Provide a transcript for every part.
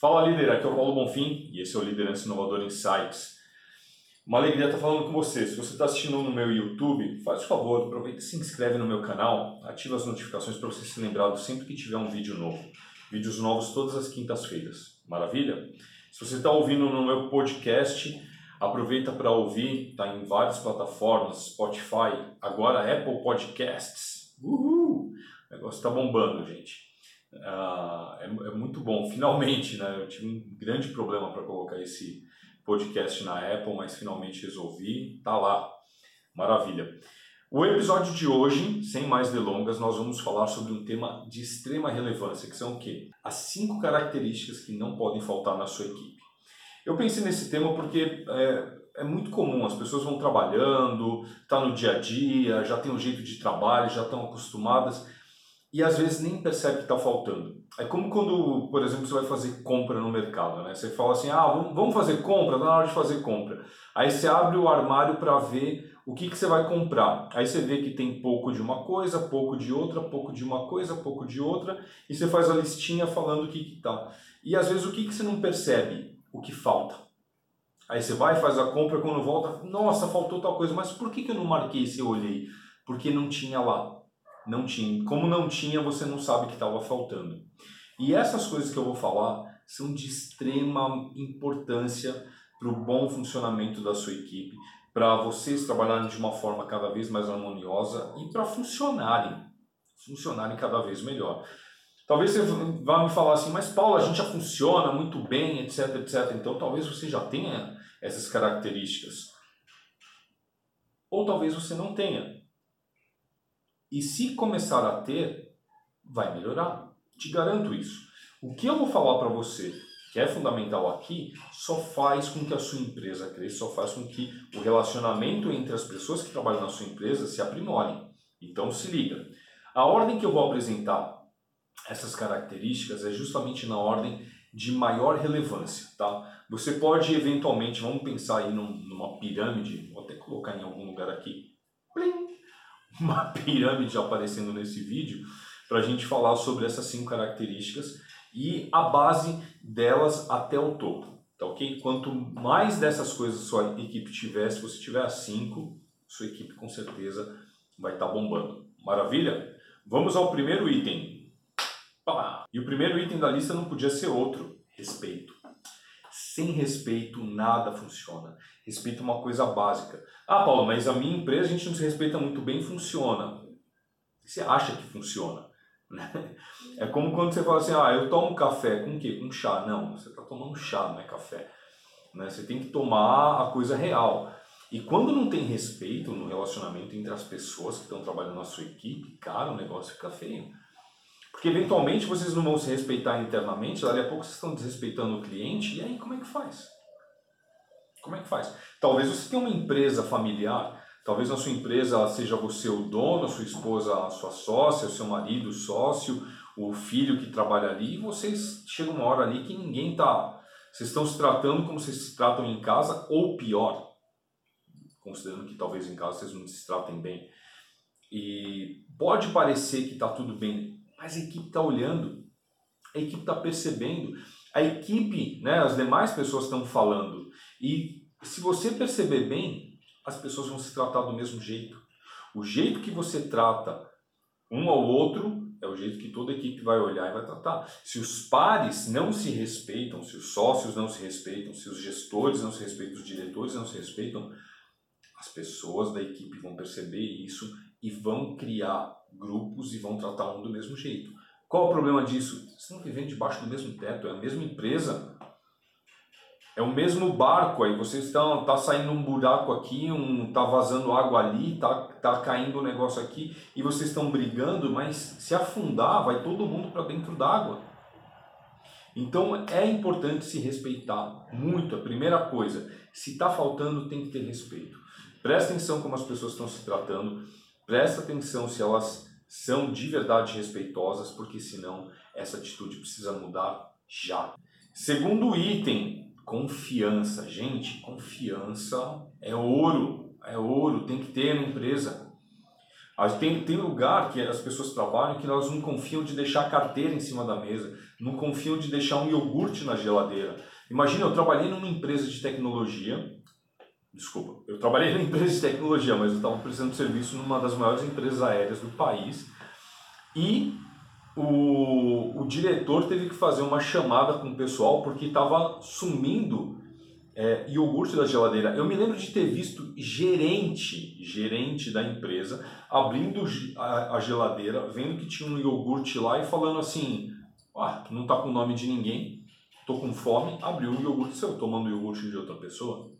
Fala líder, aqui é o Paulo Bonfim e esse é o Liderança Inovadora Insights. Uma alegria estar falando com você. Se você está assistindo no meu YouTube, faz o favor, aproveita e se inscreve no meu canal, ativa as notificações para você ser lembrado sempre que tiver um vídeo novo. Vídeos novos todas as quintas-feiras. Maravilha? Se você está ouvindo no meu podcast, aproveita para ouvir, está em várias plataformas, Spotify, agora Apple Podcasts. Uhul! O negócio está bombando, gente. Uh, é, é, muito bom, finalmente, né? Eu tive um grande problema para colocar esse podcast na Apple, mas finalmente resolvi, tá lá, maravilha. O episódio de hoje, sem mais delongas, nós vamos falar sobre um tema de extrema relevância, que são o quê? As cinco características que não podem faltar na sua equipe. Eu pensei nesse tema porque é, é muito comum, as pessoas vão trabalhando, tá no dia a dia, já tem um jeito de trabalho, já estão acostumadas e às vezes nem percebe que está faltando. É como quando, por exemplo, você vai fazer compra no mercado, né? Você fala assim, ah, vamos fazer compra, está na hora de fazer compra. Aí você abre o armário para ver o que, que você vai comprar. Aí você vê que tem pouco de uma coisa, pouco de outra, pouco de uma coisa, pouco de outra, e você faz a listinha falando o que que tá. E às vezes o que, que você não percebe? O que falta. Aí você vai, faz a compra, quando volta, nossa, faltou tal coisa, mas por que, que eu não marquei se eu olhei? Porque não tinha lá. Não tinha. Como não tinha, você não sabe que estava faltando. E essas coisas que eu vou falar são de extrema importância para o bom funcionamento da sua equipe, para vocês trabalharem de uma forma cada vez mais harmoniosa e para funcionarem, funcionarem cada vez melhor. Talvez você vá me falar assim, mas Paulo, a gente já funciona muito bem, etc, etc. Então talvez você já tenha essas características. Ou talvez você não tenha. E se começar a ter, vai melhorar. Te garanto isso. O que eu vou falar para você, que é fundamental aqui, só faz com que a sua empresa cresça, só faz com que o relacionamento entre as pessoas que trabalham na sua empresa se aprimorem. Então se liga. A ordem que eu vou apresentar essas características é justamente na ordem de maior relevância, tá? Você pode eventualmente, vamos pensar aí num, numa pirâmide, vou até colocar em algum lugar aqui. Plim! uma pirâmide aparecendo nesse vídeo para a gente falar sobre essas cinco características e a base delas até o topo. Tá ok? Quanto mais dessas coisas sua equipe tiver, se você tiver as cinco, sua equipe com certeza vai estar tá bombando. Maravilha? Vamos ao primeiro item. E o primeiro item da lista não podia ser outro: respeito. Sem respeito, nada funciona. Respeito é uma coisa básica. Ah, Paulo, mas a minha empresa a gente não se respeita muito bem, funciona. Você acha que funciona? Né? É como quando você fala assim, ah, eu tomo café com o quê? Com chá. Não, você está tomando chá, não é café. Né? Você tem que tomar a coisa real. E quando não tem respeito no relacionamento entre as pessoas que estão trabalhando na sua equipe, cara, o negócio fica feio. Porque eventualmente vocês não vão se respeitar internamente, dali a pouco vocês estão desrespeitando o cliente, e aí como é que faz? Como é que faz? Talvez você tenha uma empresa familiar, talvez na sua empresa seja você o dono, sua esposa a sua sócia, o seu marido o sócio, o filho que trabalha ali, e vocês chegam uma hora ali que ninguém está. Vocês estão se tratando como vocês se tratam em casa, ou pior, considerando que talvez em casa vocês não se tratem bem. E pode parecer que está tudo bem, mas a equipe está olhando, a equipe está percebendo, a equipe, né, as demais pessoas estão falando. E se você perceber bem, as pessoas vão se tratar do mesmo jeito. O jeito que você trata um ao outro é o jeito que toda equipe vai olhar e vai tratar. Se os pares não se respeitam, se os sócios não se respeitam, se os gestores não se respeitam, os diretores não se respeitam, as pessoas da equipe vão perceber isso e vão criar grupos e vão tratar um do mesmo jeito. Qual o problema disso? Você não vivendo debaixo do mesmo teto, é a mesma empresa. É o mesmo barco aí, vocês estão tá saindo um buraco aqui, um tá vazando água ali, tá tá caindo um negócio aqui e vocês estão brigando, mas se afundar, vai todo mundo para dentro d'água. Então é importante se respeitar muito. A primeira coisa, se está faltando, tem que ter respeito. Presta atenção como as pessoas estão se tratando. Presta atenção se elas são de verdade respeitosas, porque senão essa atitude precisa mudar já. Segundo item, confiança. Gente, confiança é ouro, é ouro, tem que ter na empresa. Tem, tem lugar que as pessoas trabalham que elas não confiam de deixar a carteira em cima da mesa, não confiam de deixar um iogurte na geladeira. Imagina, eu trabalhei numa empresa de tecnologia, desculpa, eu trabalhei numa empresa de tecnologia, mas eu estava prestando serviço numa das maiores empresas aéreas do país e o, o diretor teve que fazer uma chamada com o pessoal porque estava sumindo é, iogurte da geladeira. Eu me lembro de ter visto gerente, gerente da empresa, abrindo a, a geladeira, vendo que tinha um iogurte lá e falando assim: ah, não está com o nome de ninguém, estou com fome, abriu o iogurte seu, tomando iogurte de outra pessoa.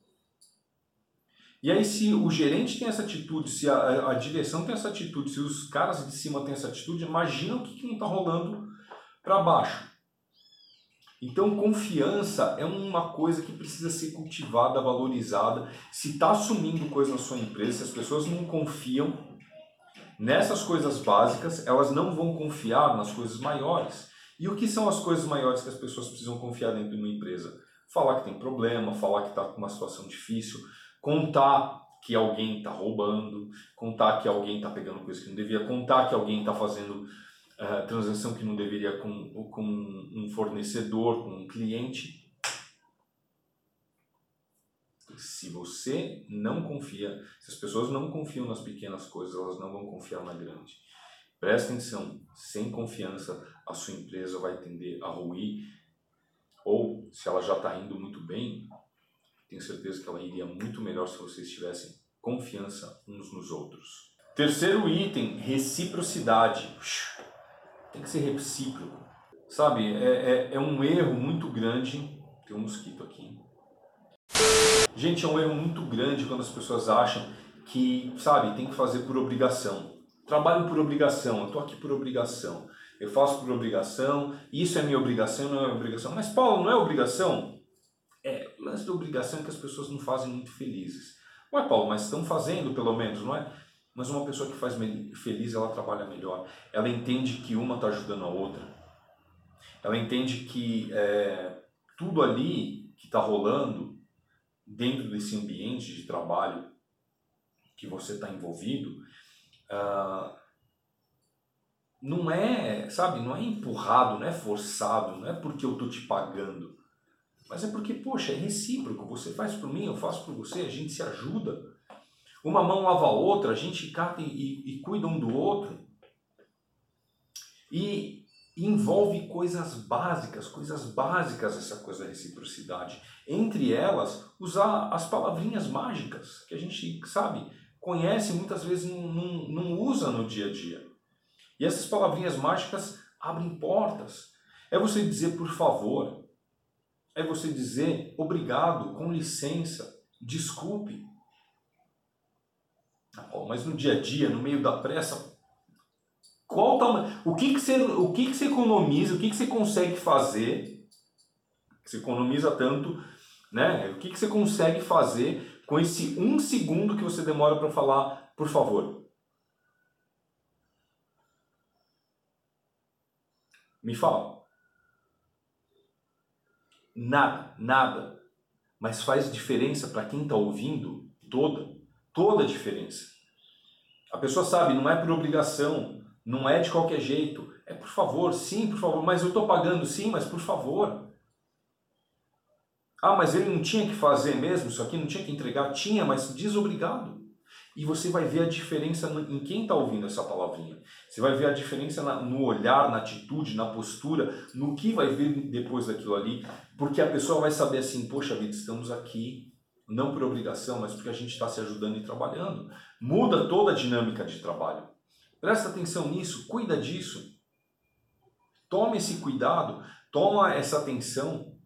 E aí, se o gerente tem essa atitude, se a, a direção tem essa atitude, se os caras de cima têm essa atitude, imagina o que, está rolando para baixo. Então, confiança é uma coisa que precisa ser cultivada, valorizada. Se está assumindo coisa na sua empresa, se as pessoas não confiam nessas coisas básicas, elas não vão confiar nas coisas maiores. E o que são as coisas maiores que as pessoas precisam confiar dentro de uma empresa? Falar que tem problema, falar que está com uma situação difícil, contar que alguém está roubando, contar que alguém está pegando coisa que não devia, contar que alguém está fazendo uh, transação que não deveria com, com um fornecedor, com um cliente. Se você não confia, se as pessoas não confiam nas pequenas coisas, elas não vão confiar na grande. Presta atenção, sem confiança a sua empresa vai tender a ruir, ou se ela já está indo muito bem, tenho certeza que ela iria muito melhor se vocês tivessem confiança uns nos outros. Terceiro item, reciprocidade. Tem que ser recíproco. Sabe, é, é, é um erro muito grande. Tem um mosquito aqui. Gente, é um erro muito grande quando as pessoas acham que, sabe, tem que fazer por obrigação. Trabalho por obrigação, eu estou aqui por obrigação. Eu faço por obrigação, isso é minha obrigação, não é minha obrigação. Mas, Paulo, não é obrigação? Lance da obrigação que as pessoas não fazem muito felizes. Ué, Paulo, mas estão fazendo pelo menos, não é? Mas uma pessoa que faz feliz, ela trabalha melhor. Ela entende que uma está ajudando a outra. Ela entende que é, tudo ali que está rolando dentro desse ambiente de trabalho que você está envolvido, uh, não é, sabe, não é empurrado, não é forçado, não é porque eu estou te pagando, mas é porque, poxa, é recíproco, você faz por mim, eu faço por você, a gente se ajuda. Uma mão lava a outra, a gente cata e, e, cuida um do outro. E envolve coisas básicas, coisas básicas essa coisa da reciprocidade. Entre elas, usar as palavrinhas mágicas, que a gente, sabe, conhece muitas vezes não, não, não usa no dia a dia. E essas palavrinhas mágicas abrem portas. É você dizer por favor, é você dizer obrigado, com licença, desculpe. Oh, mas no dia a dia, no meio da pressa, qual tamanho, o que que você, o que que você economiza, o que que você consegue fazer? Você economiza tanto, né? O que que você consegue fazer com esse um segundo que você demora para falar, por favor? Me fala. Nada, nada. Mas faz diferença para quem está ouvindo toda toda a diferença. A pessoa sabe, não é por obrigação, não é de qualquer jeito. É por favor, sim, por favor, mas eu estou pagando sim, mas por favor. Ah, mas ele não tinha que fazer mesmo isso aqui, não tinha que entregar? Tinha, mas desobrigado. E você vai ver a diferença em quem está ouvindo essa palavrinha. Você vai ver a diferença no olhar, na atitude, na postura, no que vai vir depois daquilo ali, porque a pessoa vai saber assim: poxa vida, estamos aqui não por obrigação, mas porque a gente está se ajudando e trabalhando. Muda toda a dinâmica de trabalho. Presta atenção nisso, cuida disso. Toma esse cuidado, toma essa atenção.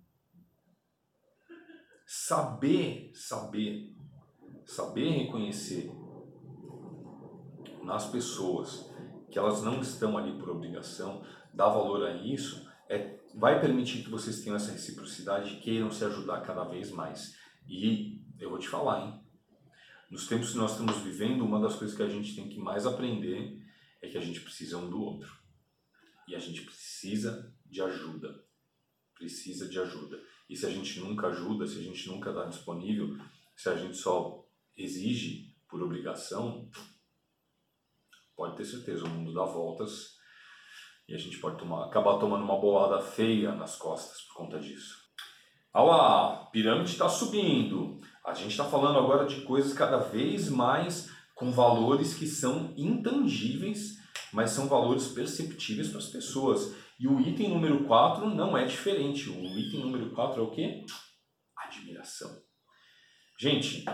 Saber, saber, saber reconhecer nas pessoas que elas não estão ali por obrigação, dar valor a isso, é, vai permitir que vocês tenham essa reciprocidade e queiram se ajudar cada vez mais. E eu vou te falar, hein? Nos tempos que nós estamos vivendo, uma das coisas que a gente tem que mais aprender é que a gente precisa um do outro. E a gente precisa de ajuda. Precisa de ajuda. E se a gente nunca ajuda, se a gente nunca está disponível, se a gente só exige por obrigação, pode ter certeza, o mundo dá voltas e a gente pode tomar, acabar tomando uma bolada feia nas costas por conta disso. Olha lá, pirâmide está subindo. A gente está falando agora de coisas cada vez mais com valores que são intangíveis, mas são valores perceptíveis para as pessoas. E o item número 4 não é diferente. O item número 4 é o quê? Admiração. Gente,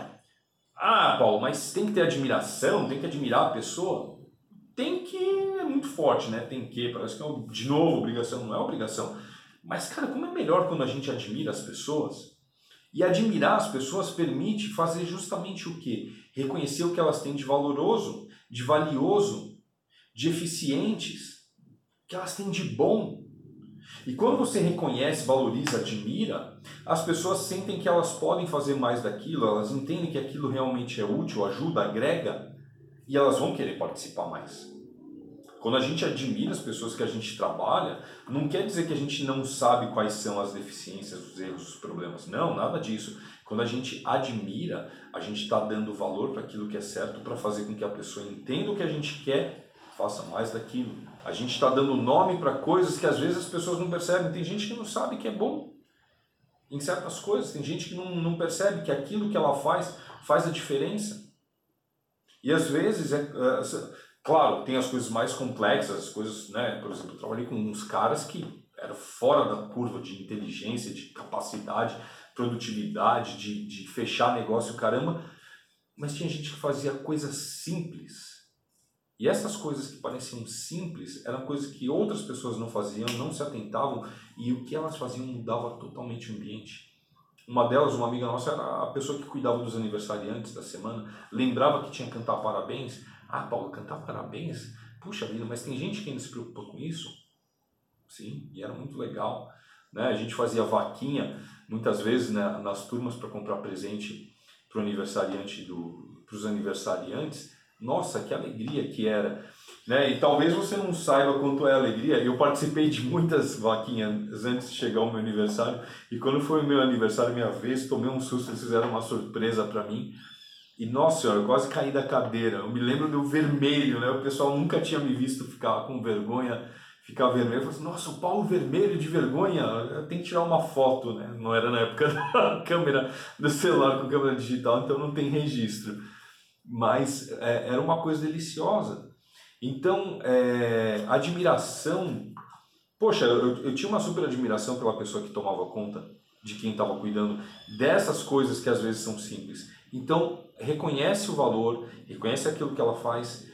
ah, Paulo, mas tem que ter admiração, tem que admirar a pessoa? Tem que, é muito forte, né? Tem que, parece que é, de novo, obrigação, não é obrigação. Mas, cara, como é melhor quando a gente admira as pessoas? E admirar as pessoas permite fazer justamente o quê? Reconhecer o que elas têm de valoroso, de valioso, de eficientes, que elas têm de bom. E quando você reconhece, valoriza, admira, as pessoas sentem que elas podem fazer mais daquilo, elas entendem que aquilo realmente é útil, ajuda, agrega, e elas vão querer participar mais. Quando a gente admira as pessoas que a gente trabalha, não quer dizer que a gente não sabe quais são as deficiências, os erros, os problemas. Não, nada disso. Quando a gente admira, a gente está dando valor para aquilo que é certo para fazer com que a pessoa entenda o que a gente quer, faça mais daquilo. A gente está dando nome para coisas que às vezes as pessoas não percebem. Tem gente que não sabe que é bom em certas coisas, tem gente que não, não percebe que aquilo que ela faz faz a diferença. E às vezes, é, é, Claro, tem as coisas mais complexas, as coisas, né? Por exemplo, eu trabalhei com uns caras que eram fora da curva de inteligência, de capacidade, produtividade, de, de fechar negócio, caramba. Mas tinha gente que fazia coisas simples. E essas coisas que pareciam simples eram coisas que outras pessoas não faziam, não se atentavam, e o que elas faziam mudava totalmente o ambiente. Uma delas, uma amiga nossa, era a pessoa que cuidava dos aniversariantes da semana, lembrava que tinha que cantar parabéns, ah, Paulo, cantar parabéns? Puxa vida, mas tem gente que ainda se preocupa com isso? Sim, e era muito legal. Né? A gente fazia vaquinha, muitas vezes, né, nas turmas para comprar presente para aniversariante do, os aniversariantes. Nossa, que alegria que era! Né? E talvez você não saiba quanto é alegria. Eu participei de muitas vaquinhas antes de chegar o meu aniversário. E quando foi o meu aniversário, minha vez, tomei um susto. Eles fizeram uma surpresa para mim. E nossa senhora, eu quase caí da cadeira. Eu me lembro do vermelho, né? O pessoal nunca tinha me visto ficar com vergonha, ficar vermelho. Eu falei assim, nossa, o Paulo vermelho de vergonha, tem que tirar uma foto, né? Não era na época da câmera do celular com câmera digital, então não tem registro. Mas é, era uma coisa deliciosa. Então, é, admiração. Poxa, eu, eu tinha uma super admiração pela pessoa que tomava conta de quem estava cuidando dessas coisas que às vezes são simples. Então, reconhece o valor, reconhece aquilo que ela faz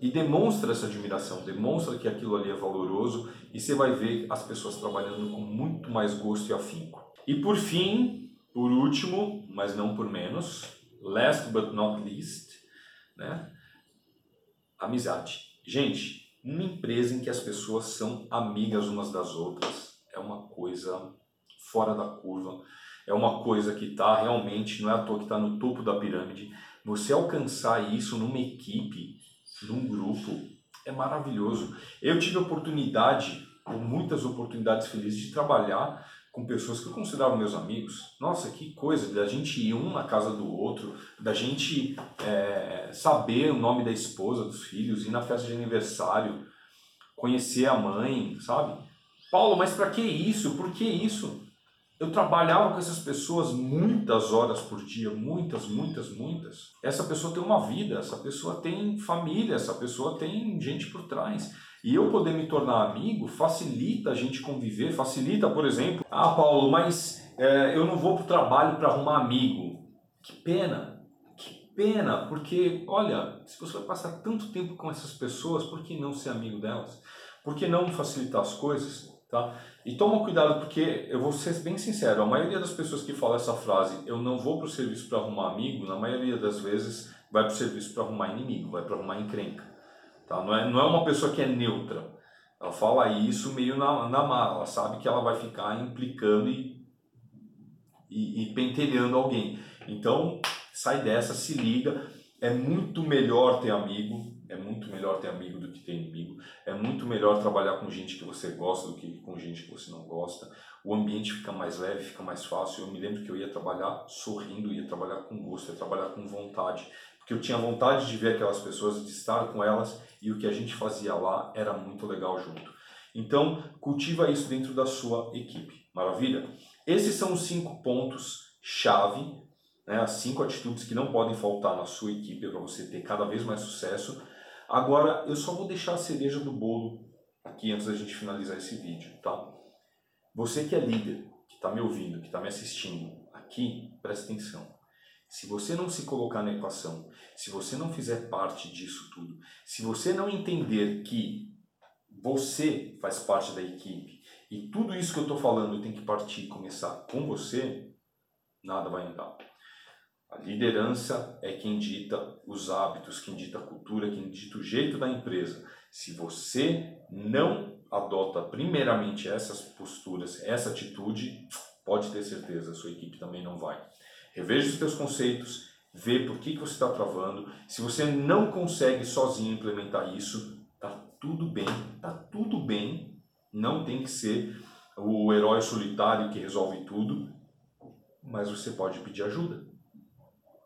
e demonstra essa admiração, demonstra que aquilo ali é valoroso e você vai ver as pessoas trabalhando com muito mais gosto e afinco. E por fim, por último, mas não por menos, last but not least, né? Amizade. Gente, uma empresa em que as pessoas são amigas umas das outras é uma coisa fora da curva é uma coisa que está realmente, não é à toa que está no topo da pirâmide. Você alcançar isso numa equipe, num grupo, é maravilhoso. Eu tive oportunidade, muitas oportunidades felizes, de trabalhar com pessoas que eu considerava meus amigos. Nossa, que coisa, da gente ir um na casa do outro, da gente é, saber o nome da esposa, dos filhos, ir na festa de aniversário, conhecer a mãe, sabe? Paulo, mas para que isso? Por que isso? Eu trabalhava com essas pessoas muitas horas por dia, muitas, muitas, muitas. Essa pessoa tem uma vida, essa pessoa tem família, essa pessoa tem gente por trás. E eu poder me tornar amigo facilita a gente conviver, facilita, por exemplo, ah, Paulo, mas é, eu não vou para o trabalho para arrumar amigo. Que pena, que pena, porque, olha, se você vai passar tanto tempo com essas pessoas, por que não ser amigo delas? Por que não facilitar as coisas? Tá? E toma cuidado porque eu vou ser bem sincero, a maioria das pessoas que falam essa frase, eu não vou para o serviço para arrumar amigo, na maioria das vezes vai para o serviço para arrumar inimigo, vai para arrumar encrenca. Tá? Não, é, não é uma pessoa que é neutra. Ela fala isso meio na, na mala, sabe que ela vai ficar implicando e, e, e pentelhando alguém. Então, sai dessa, se liga. É muito melhor ter amigo é muito melhor ter amigo do que ter inimigo. É muito melhor trabalhar com gente que você gosta do que com gente que você não gosta. O ambiente fica mais leve, fica mais fácil. Eu me lembro que eu ia trabalhar sorrindo, ia trabalhar com gosto, ia trabalhar com vontade. Porque eu tinha vontade de ver aquelas pessoas, de estar com elas e o que a gente fazia lá era muito legal junto. Então, cultiva isso dentro da sua equipe. Maravilha? Esses são os cinco pontos chave, né, as cinco atitudes que não podem faltar na sua equipe para você ter cada vez mais sucesso. Agora, eu só vou deixar a cereja do bolo aqui antes da gente finalizar esse vídeo, tá? Você que é líder, que está me ouvindo, que está me assistindo, aqui, presta atenção. Se você não se colocar na equação, se você não fizer parte disso tudo, se você não entender que você faz parte da equipe e tudo isso que eu estou falando tem que partir e começar com você, nada vai andar. A liderança é quem dita os hábitos, quem dita a cultura, quem dita o jeito da empresa. Se você não adota primeiramente essas posturas, essa atitude, pode ter certeza, a sua equipe também não vai. Reveja os seus conceitos, vê por que, que você está travando. Se você não consegue sozinho implementar isso, tá tudo bem, tá tudo bem. Não tem que ser o herói solitário que resolve tudo, mas você pode pedir ajuda.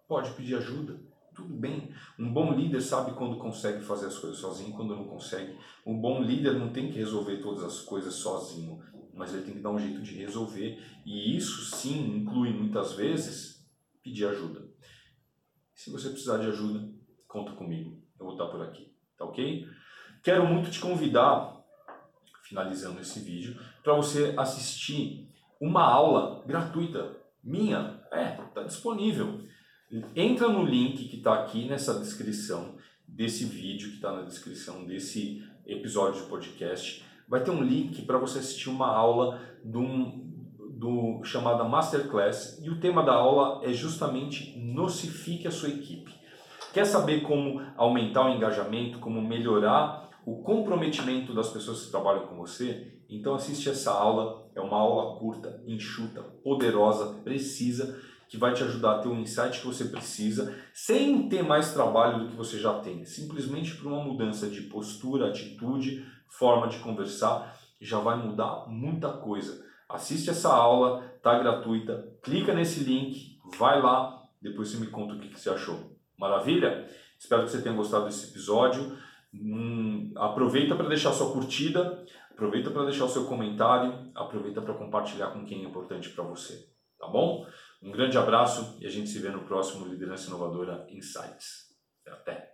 Pode pedir ajuda. Tudo bem. Um bom líder sabe quando consegue fazer as coisas sozinho, quando não consegue. Um bom líder não tem que resolver todas as coisas sozinho, mas ele tem que dar um jeito de resolver. E isso sim inclui muitas vezes pedir ajuda. Se você precisar de ajuda, conta comigo. Eu vou estar por aqui, tá ok? Quero muito te convidar, finalizando esse vídeo, para você assistir uma aula gratuita minha. É, está disponível. Entra no link que está aqui nessa descrição desse vídeo, que está na descrição desse episódio de podcast. Vai ter um link para você assistir uma aula um, do chamada Masterclass e o tema da aula é justamente nocifique a sua equipe. Quer saber como aumentar o engajamento, como melhorar o comprometimento das pessoas que trabalham com você? Então assiste essa aula, é uma aula curta, enxuta, poderosa, precisa, que vai te ajudar a ter o insight que você precisa, sem ter mais trabalho do que você já tem, simplesmente por uma mudança de postura, atitude, forma de conversar, já vai mudar muita coisa. Assiste essa aula, tá gratuita. Clica nesse link, vai lá, depois você me conta o que, que você achou. Maravilha? Espero que você tenha gostado desse episódio. Hum, aproveita para deixar sua curtida, aproveita para deixar o seu comentário, aproveita para compartilhar com quem é importante para você. Tá bom? Um grande abraço e a gente se vê no próximo Liderança Inovadora Insights. Até!